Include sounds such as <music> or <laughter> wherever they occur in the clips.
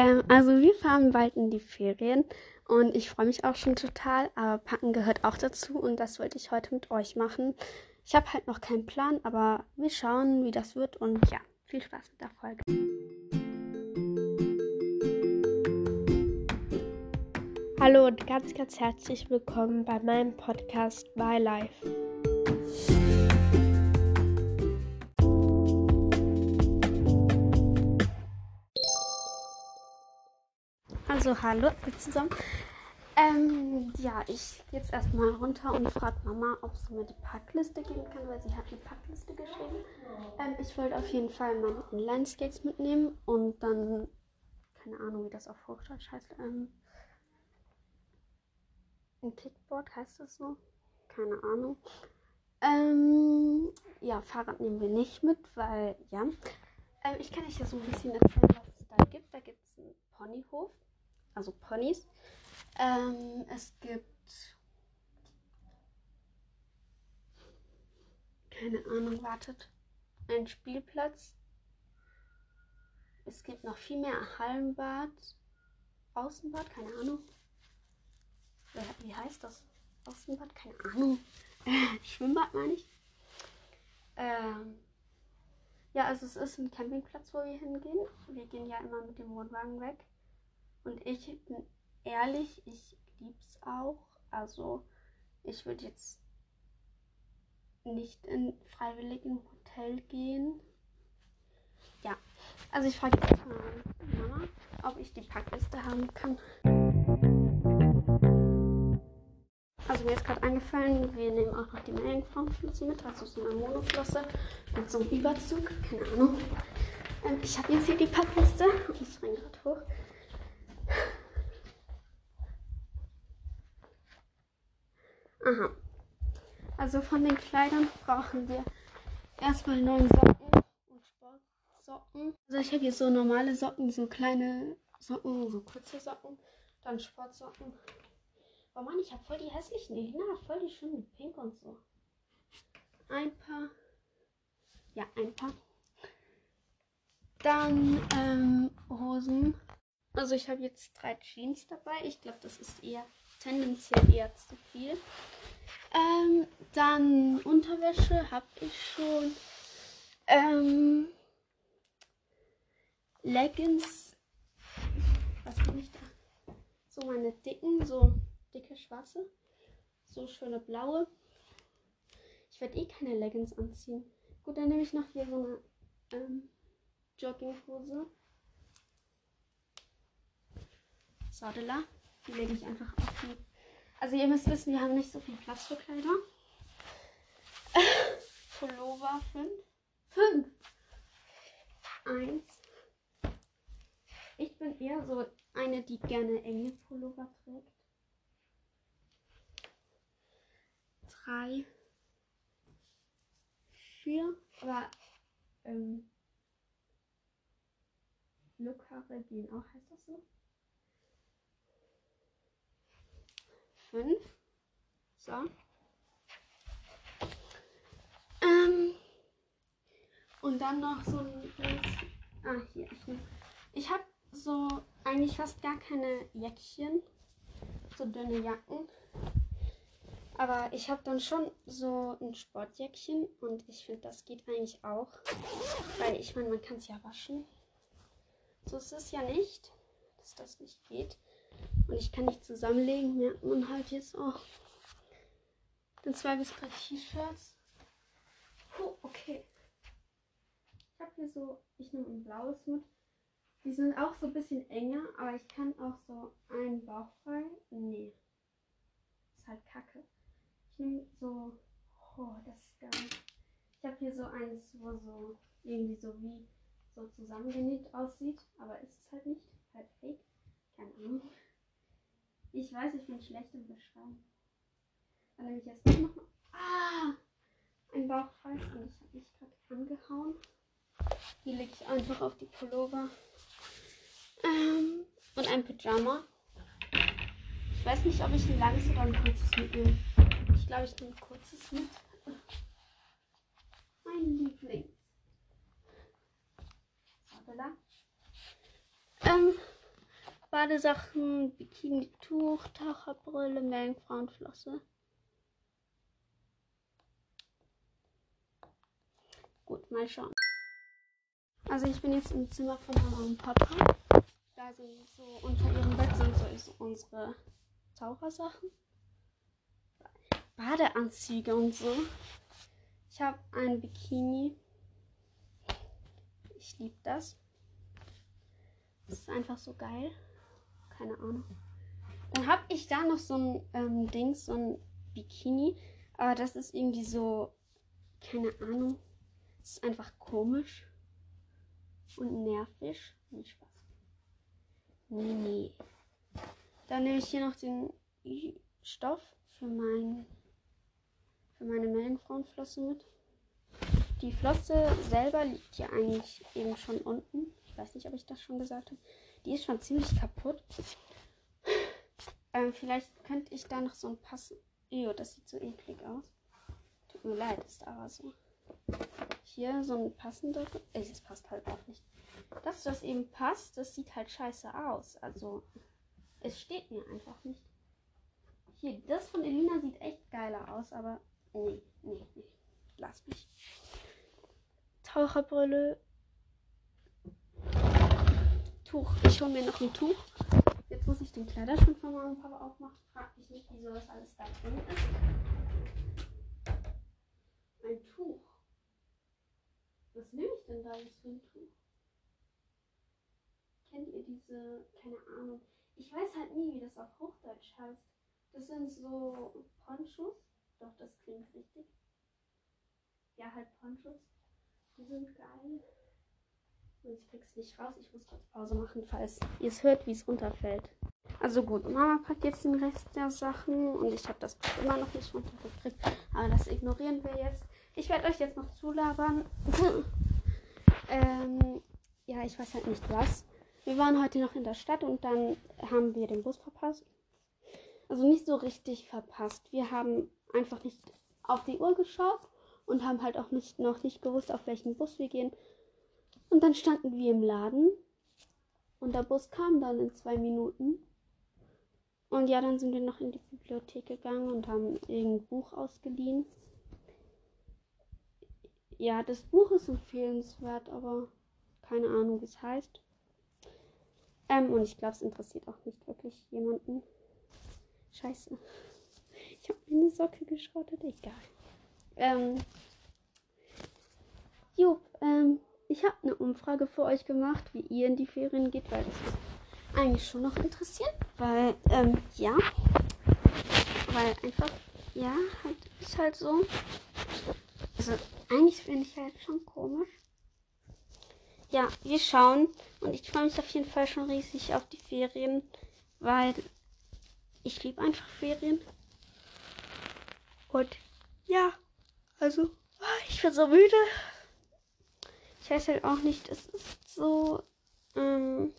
Ähm, also wir fahren bald in die Ferien und ich freue mich auch schon total, aber Packen gehört auch dazu und das wollte ich heute mit euch machen. Ich habe halt noch keinen Plan, aber wir schauen, wie das wird und ja, viel Spaß mit der Folge. Hallo und ganz, ganz herzlich willkommen bei meinem Podcast My Life. Also hallo zusammen. Ähm, ja, ich gehe jetzt erstmal runter und frage Mama, ob sie mir die Packliste geben kann, weil sie hat eine Packliste geschrieben. Ähm, ich wollte auf jeden Fall meine Inline-Skates mitnehmen und dann, keine Ahnung, wie das auf Hochdeutsch heißt, ähm, ein Kickboard heißt das so? Keine Ahnung. Ähm, ja, Fahrrad nehmen wir nicht mit, weil, ja. Ähm, ich kann euch ja so ein bisschen erzählen, was es da gibt. Da gibt es einen Ponyhof also Ponys. Ähm, es gibt keine Ahnung, wartet. Ein Spielplatz. Es gibt noch viel mehr Hallenbad, Außenbad, keine Ahnung. Wie heißt das? Außenbad, keine Ahnung. <laughs> Schwimmbad meine ich. Ähm, ja, also es ist ein Campingplatz, wo wir hingehen. Wir gehen ja immer mit dem Wohnwagen weg. Und ich bin ehrlich, ich lieb's auch. Also ich würde jetzt nicht in freiwilligen Hotel gehen. Ja, also ich frage jetzt mal Mama, ob ich die Packliste haben kann. Also mir ist gerade eingefallen, wir nehmen auch noch die Meerjungfrauenflosse mit, also so eine Monoflosse mit so einem Überzug, keine Ahnung. Ähm, ich habe jetzt hier die Packliste und ich renn gerade hoch. Also von den Kleidern brauchen wir erstmal neun Socken und Sportsocken. Also ich habe hier so normale Socken, so kleine Socken, so kurze Socken, dann Sportsocken. Oh Mann, ich habe voll die hässlichen, na, voll die schönen Pink und so. Ein paar. Ja, ein paar. Dann ähm, Hosen. Also ich habe jetzt drei Jeans dabei. Ich glaube, das ist eher tendenziell eher zu viel. Ähm, dann Unterwäsche habe ich schon. Ähm, Leggings. Was bin ich da? So meine dicken, so dicke schwarze. So schöne blaue. Ich werde eh keine Leggings anziehen. Gut, dann nehme ich noch hier so eine ähm, Jogginghose. Sadela. Die lege ich einfach auf die. Also ihr müsst wissen, wir haben nicht so viel Platz für Kleider. <laughs> Pullover 5. 5. 1. Ich bin eher so eine, die gerne enge Pullover trägt. 3. 4. Aber ähm, Lookhaare gehen auch, heißt das so? Fünf. So. Ähm, und dann noch so ein. Ah, hier. Ich habe so eigentlich fast gar keine Jäckchen. So dünne Jacken. Aber ich habe dann schon so ein Sportjäckchen und ich finde, das geht eigentlich auch. Weil ich meine, man kann es ja waschen. So ist es ja nicht, dass das nicht geht. Und ich kann nicht zusammenlegen, merkt man halt jetzt auch. Dann zwei bis drei T-Shirts. Oh, okay. Ich habe hier so, ich nehme ein blaues mit. Die sind auch so ein bisschen enger, aber ich kann auch so einen Bauch frei. Nee. Ist halt kacke. Ich nehme so. Oh, das ist geil. Ich habe hier so eins, wo so irgendwie so wie so zusammengenäht aussieht, aber ist es halt nicht. Halt fake. Keine Ahnung. Ich weiß, ich bin schlecht im Beschreiben. Dann nehme ich jetzt noch mal. Ah! Ein Bauchfall und das habe ich gerade angehauen. Die lege ich einfach auf die Pullover. Ähm, und ein Pyjama. Ich weiß nicht, ob ich ein langes oder ein kurzes mitnehme. Ich glaube, ich nehme ein kurzes mit. Mein Liebling. Ähm, Badesachen, Bikini-Tuch, Taucherbrille, Meerjungfrauenflosse. Gut, mal schauen. Also ich bin jetzt im Zimmer von und Papa. Da sind so unter ihrem Bett sind so unsere Tauchersachen. Badeanzüge und so. Ich habe ein Bikini. Ich liebe das. Das ist einfach so geil. Keine Ahnung. Dann habe ich da noch so ein ähm, Ding, so ein Bikini. Aber das ist irgendwie so, keine Ahnung. Das ist einfach komisch und nervig. Nee, Spaß. Nee, nee. Dann nehme ich hier noch den Stoff für, mein, für meine Meerjungfrauenflosse mit. Die Flosse selber liegt hier eigentlich eben schon unten. Ich weiß nicht, ob ich das schon gesagt habe. Die ist schon ziemlich kaputt. Ähm, vielleicht könnte ich da noch so ein Pass. Ew, das sieht so eklig aus. Tut mir leid, ist aber so. Hier so ein passender. Ey, das passt halt auch nicht. Dass das eben passt, das sieht halt scheiße aus. Also, es steht mir einfach nicht. Hier, das von Elina sieht echt geiler aus, aber nee, nee, nee. Lass mich. Taucherbrille. Tuch. Ich hole mir noch ein Tuch. Jetzt muss ich den Kleiderschrank von und Papa aufmachen. Frag mich nicht, wieso das alles da drin ist. Ein Tuch. Was nehme ich denn da jetzt für ein Tuch? Kennt ihr diese, keine Ahnung. Ich weiß halt nie, wie das auf Hochdeutsch heißt. Das sind so Ponchos. Doch, das klingt richtig. Ja, halt Ponchos. Die sind geil. Und ich krieg's nicht raus. Ich muss kurz Pause machen, falls ihr es hört, wie es runterfällt. Also gut, Mama packt jetzt den Rest der Sachen und ich habe das immer noch nicht runtergekriegt. Aber das ignorieren wir jetzt. Ich werde euch jetzt noch zulabern. <laughs> ähm, ja, ich weiß halt nicht was. Wir waren heute noch in der Stadt und dann haben wir den Bus verpasst. Also nicht so richtig verpasst. Wir haben einfach nicht auf die Uhr geschaut und haben halt auch nicht, noch nicht gewusst, auf welchen Bus wir gehen. Und dann standen wir im Laden und der Bus kam dann in zwei Minuten. Und ja, dann sind wir noch in die Bibliothek gegangen und haben irgendein Buch ausgeliehen. Ja, das Buch ist empfehlenswert, aber keine Ahnung, wie es heißt. Ähm, und ich glaube, es interessiert auch nicht wirklich jemanden. Scheiße. Ich habe meine Socke geschrottet. Egal. Ähm. Jupp, ähm, ich habe eine Umfrage für euch gemacht, wie ihr in die Ferien geht, weil das ist eigentlich schon noch interessiert. Weil, ähm, ja. Weil einfach, ja, halt, ist halt so. Also, eigentlich finde ich halt schon komisch ja, wir schauen. Und ich freue mich auf jeden Fall schon riesig auf die Ferien, weil ich liebe einfach Ferien. Und ja, also, ich bin so müde. Ich weiß halt auch nicht, es ist so, ähm,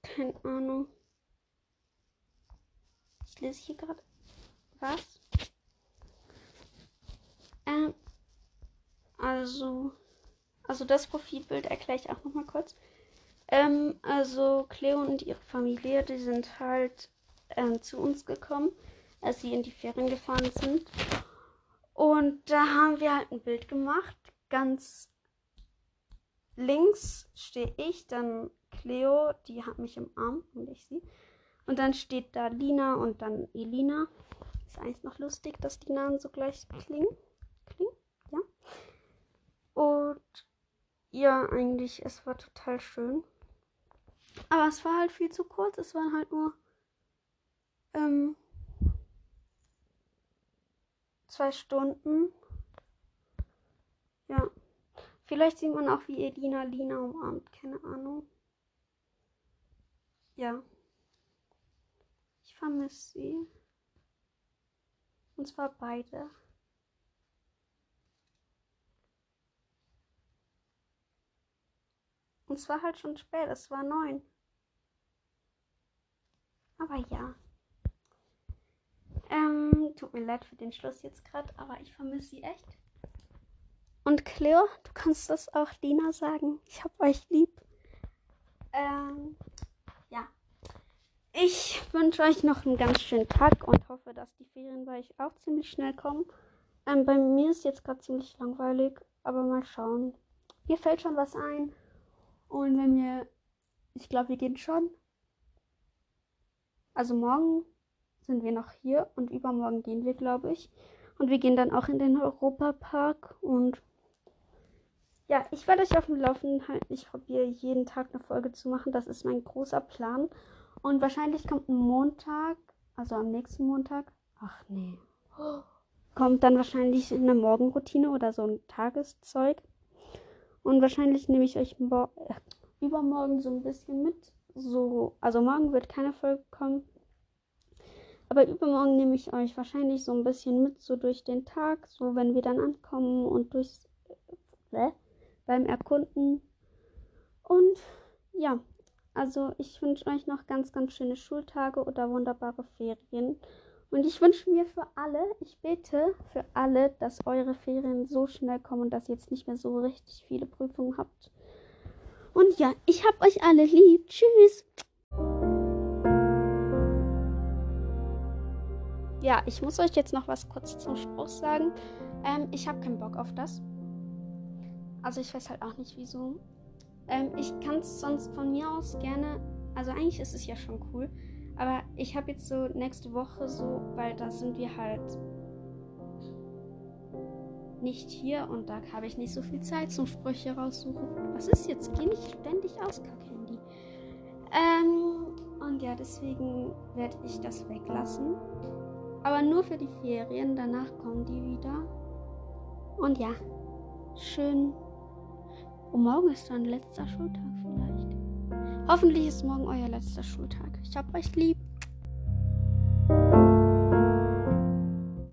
keine Ahnung. Ich lese hier gerade was. Ähm, also, also das Profilbild erkläre ich auch nochmal kurz. Ähm, also Cleo und ihre Familie, die sind halt ähm, zu uns gekommen, als sie in die Ferien gefahren sind. Und da haben wir halt ein Bild gemacht. Ganz links stehe ich, dann Cleo, die hat mich im Arm und ich sie. Und dann steht da Lina und dann Elina. Ist eigentlich noch lustig, dass die Namen so gleich klingen. Klingen, ja. Und ja, eigentlich, es war total schön. Aber es war halt viel zu kurz. Es waren halt nur ähm, zwei Stunden. Ja. Vielleicht sieht man auch, wie Edina Lina umarmt. Keine Ahnung. Ja. Ich vermisse sie. Und zwar beide. Und es war halt schon spät, es war neun. Aber ja. Ähm, tut mir leid für den Schluss jetzt gerade, aber ich vermisse sie echt. Und Cleo, du kannst das auch Lina sagen. Ich hab euch lieb. Ähm, ja. Ich wünsche euch noch einen ganz schönen Tag und hoffe, dass die Ferien bei euch auch ziemlich schnell kommen. Ähm, bei mir ist jetzt gerade ziemlich langweilig, aber mal schauen. Mir fällt schon was ein. Und wenn wir, ich glaube, wir gehen schon. Also morgen sind wir noch hier und übermorgen gehen wir, glaube ich. Und wir gehen dann auch in den Europapark und ja, ich werde euch auf dem Laufenden halten. Ich probiere jeden Tag eine Folge zu machen. Das ist mein großer Plan. Und wahrscheinlich kommt Montag, also am nächsten Montag. Ach nee. Kommt dann wahrscheinlich eine Morgenroutine oder so ein Tageszeug. Und wahrscheinlich nehme ich euch äh, übermorgen so ein bisschen mit. So, also morgen wird keine Folge kommen. Aber übermorgen nehme ich euch wahrscheinlich so ein bisschen mit, so durch den Tag, so wenn wir dann ankommen und durchs. Äh, beim Erkunden. Und ja, also ich wünsche euch noch ganz, ganz schöne Schultage oder wunderbare Ferien. Und ich wünsche mir für alle, ich bete für alle, dass eure Ferien so schnell kommen und dass ihr jetzt nicht mehr so richtig viele Prüfungen habt. Und ja, ich hab euch alle lieb. Tschüss. Ja, ich muss euch jetzt noch was kurz zum Spruch sagen. Ähm, ich habe keinen Bock auf das. Also ich weiß halt auch nicht wieso. Ähm, ich kann es sonst von mir aus gerne. Also eigentlich ist es ja schon cool. Aber ich habe jetzt so nächste Woche so, weil da sind wir halt nicht hier und da habe ich nicht so viel Zeit zum Sprüche raussuchen. Was ist jetzt? Geh nicht ständig aus, Kack-Handy. Ähm, und ja, deswegen werde ich das weglassen. Aber nur für die Ferien. Danach kommen die wieder. Und ja, schön und morgen ist dann letzter Schultag vielleicht. Hoffentlich ist morgen euer letzter Schultag. Ich hab euch lieb.